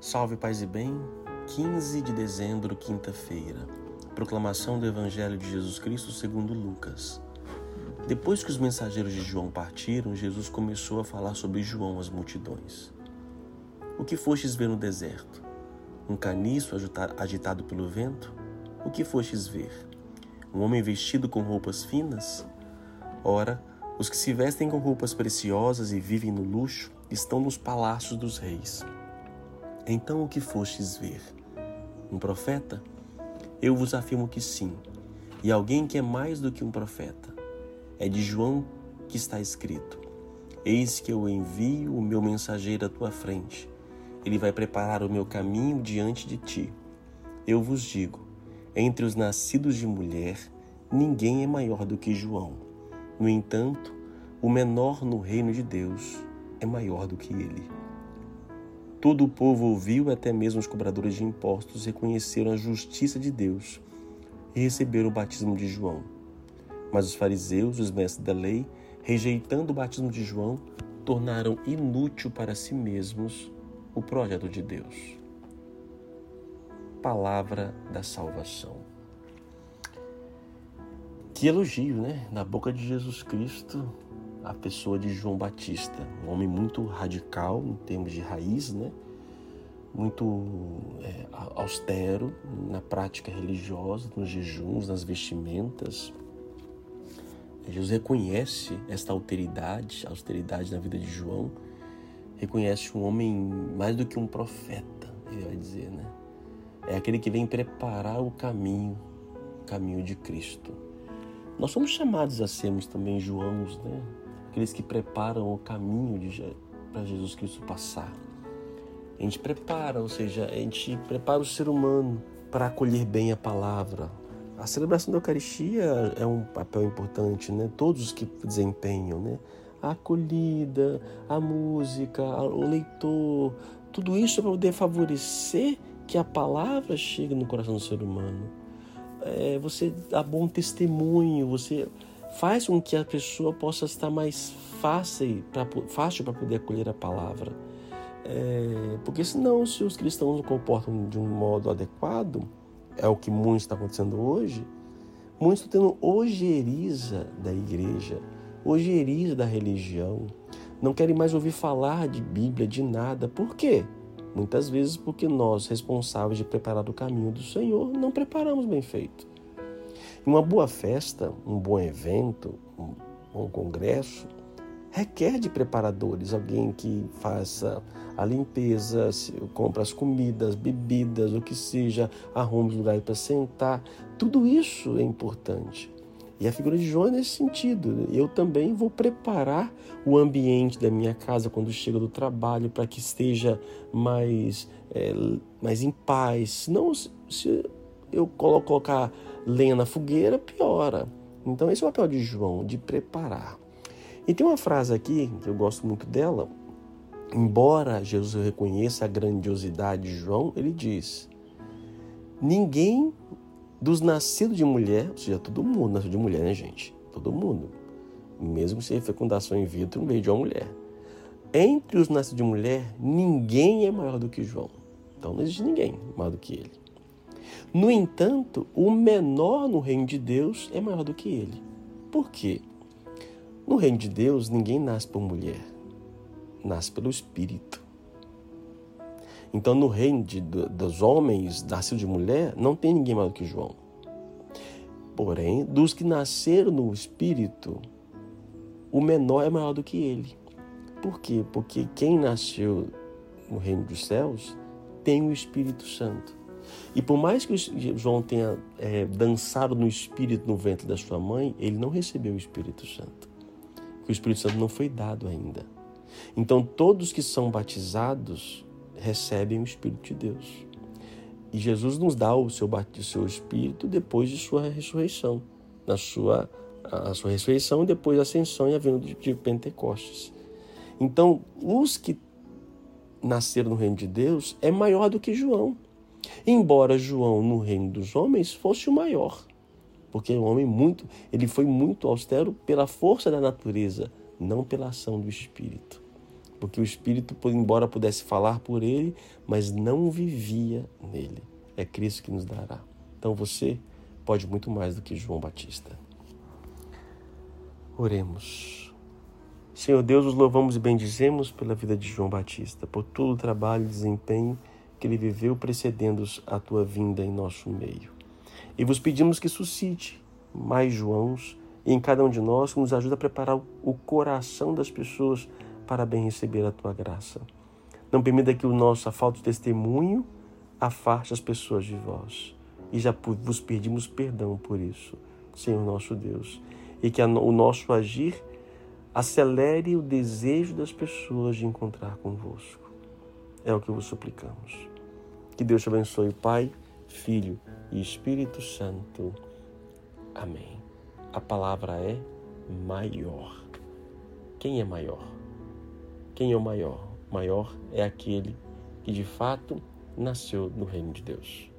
Salve paz e bem, 15 de dezembro, quinta-feira. Proclamação do Evangelho de Jesus Cristo segundo Lucas. Depois que os mensageiros de João partiram, Jesus começou a falar sobre João às multidões. O que fostes ver no deserto? Um caniço agitado pelo vento? O que fostes ver? Um homem vestido com roupas finas? Ora, os que se vestem com roupas preciosas e vivem no luxo estão nos palácios dos reis. Então o que fostes ver? Um profeta? Eu vos afirmo que sim, e alguém que é mais do que um profeta. É de João que está escrito: Eis que eu envio o meu mensageiro à tua frente. Ele vai preparar o meu caminho diante de ti. Eu vos digo: entre os nascidos de mulher, ninguém é maior do que João. No entanto, o menor no reino de Deus é maior do que ele. Todo o povo ouviu, até mesmo os cobradores de impostos reconheceram a justiça de Deus e receberam o batismo de João. Mas os fariseus, os mestres da lei, rejeitando o batismo de João, tornaram inútil para si mesmos o projeto de Deus. Palavra da salvação. Que elogio, né? Na boca de Jesus Cristo, a pessoa de João Batista, um homem muito radical em termos de raiz, né? muito é, austero na prática religiosa, nos jejuns, nas vestimentas. Jesus reconhece esta alteridade, austeridade na vida de João, reconhece um homem mais do que um profeta, ele vai dizer, né? É aquele que vem preparar o caminho, o caminho de Cristo. Nós somos chamados a sermos também Joãos, né? Aqueles que preparam o caminho para Jesus Cristo passar. A gente prepara, ou seja, a gente prepara o ser humano para acolher bem a palavra. A celebração da Eucaristia é um papel importante, né? Todos os que desempenham, né? A acolhida, a música, o leitor, tudo isso para poder favorecer que a palavra chegue no coração do ser humano. É, você dá bom testemunho, você faz com que a pessoa possa estar mais fácil para fácil poder acolher a palavra. É, porque senão, se os cristãos não comportam de um modo adequado, é o que muito está acontecendo hoje, muitos estão tendo ojeriza da igreja, ojeriza da religião, não querem mais ouvir falar de Bíblia, de nada. Por quê? Muitas vezes porque nós, responsáveis de preparar o caminho do Senhor, não preparamos bem feito. Uma boa festa, um bom evento, um bom congresso, requer de preparadores, alguém que faça a limpeza, compra as comidas, bebidas, o que seja, arrume lugar para sentar. Tudo isso é importante. E a figura de João é nesse sentido. Eu também vou preparar o ambiente da minha casa quando chega do trabalho para que esteja mais, é, mais em paz. Não se eu colocar lenha na fogueira, piora. Então, esse é o papel de João, de preparar. E tem uma frase aqui, que eu gosto muito dela, embora Jesus reconheça a grandiosidade de João, ele diz: Ninguém dos nascidos de mulher, ou seja, todo mundo nasceu de mulher, né, gente? Todo mundo. Mesmo sem fecundação in vitro, meio de uma mulher. Entre os nascidos de mulher, ninguém é maior do que João. Então não existe ninguém maior do que ele. No entanto, o menor no reino de Deus é maior do que ele. Por quê? No reino de Deus, ninguém nasce por mulher, nasce pelo Espírito. Então, no reino de, dos homens nascidos de mulher, não tem ninguém maior do que João. Porém, dos que nasceram no Espírito, o menor é maior do que ele. Por quê? Porque quem nasceu no reino dos céus tem o Espírito Santo. E por mais que João tenha é, dançado no Espírito no ventre da sua mãe, ele não recebeu o Espírito Santo. O Espírito Santo não foi dado ainda. Então, todos que são batizados recebem o Espírito de Deus. E Jesus nos dá o seu, o seu Espírito depois de sua ressurreição, na sua a sua ressurreição e depois a ascensão e a vinda de Pentecostes. Então, os que nasceram no reino de Deus é maior do que João. Embora João no reino dos homens fosse o maior, porque o homem muito, ele foi muito austero pela força da natureza, não pela ação do espírito. Porque o Espírito, embora pudesse falar por ele, mas não vivia nele. É Cristo que nos dará. Então você pode muito mais do que João Batista. Oremos. Senhor Deus, os louvamos e bendizemos pela vida de João Batista, por todo o trabalho e desempenho que ele viveu precedendo a tua vinda em nosso meio. E vos pedimos que suscite mais Joãos em cada um de nós, que nos ajude a preparar o coração das pessoas para bem receber a tua graça. Não permita que o nosso falta de testemunho afaste as pessoas de vós. E já vos pedimos perdão por isso, Senhor nosso Deus. E que o nosso agir acelere o desejo das pessoas de encontrar convosco. É o que vos suplicamos. Que Deus te abençoe, Pai, Filho e Espírito Santo. Amém. A palavra é maior. Quem é maior? Quem é o maior? Maior é aquele que de fato nasceu no reino de Deus.